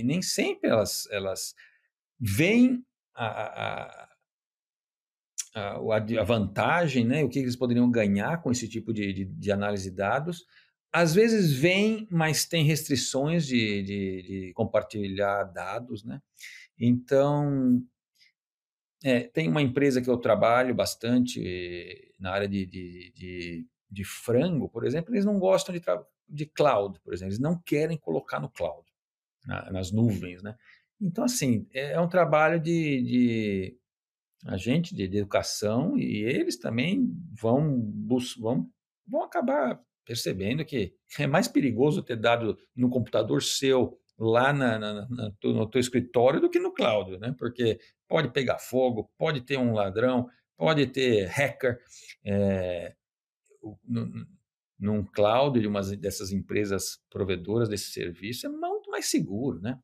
E nem sempre elas, elas veem a, a, a, a vantagem, né, o que eles poderiam ganhar com esse tipo de, de, de análise de dados. Às vezes vem, mas tem restrições de, de, de compartilhar dados, né? Então, é, tem uma empresa que eu trabalho bastante na área de, de, de, de frango, por exemplo, eles não gostam de, de cloud, por exemplo, eles não querem colocar no cloud, na, nas nuvens, né? Então, assim, é, é um trabalho de, de agente de, de, educação e eles também vão, vão, vão acabar percebendo que é mais perigoso ter dado no computador seu lá na, na, na, no teu escritório do que no cloud, né? Porque pode pegar fogo, pode ter um ladrão, pode ter hacker. É, no, num cloud de uma dessas empresas provedoras desse serviço é muito mais seguro, né?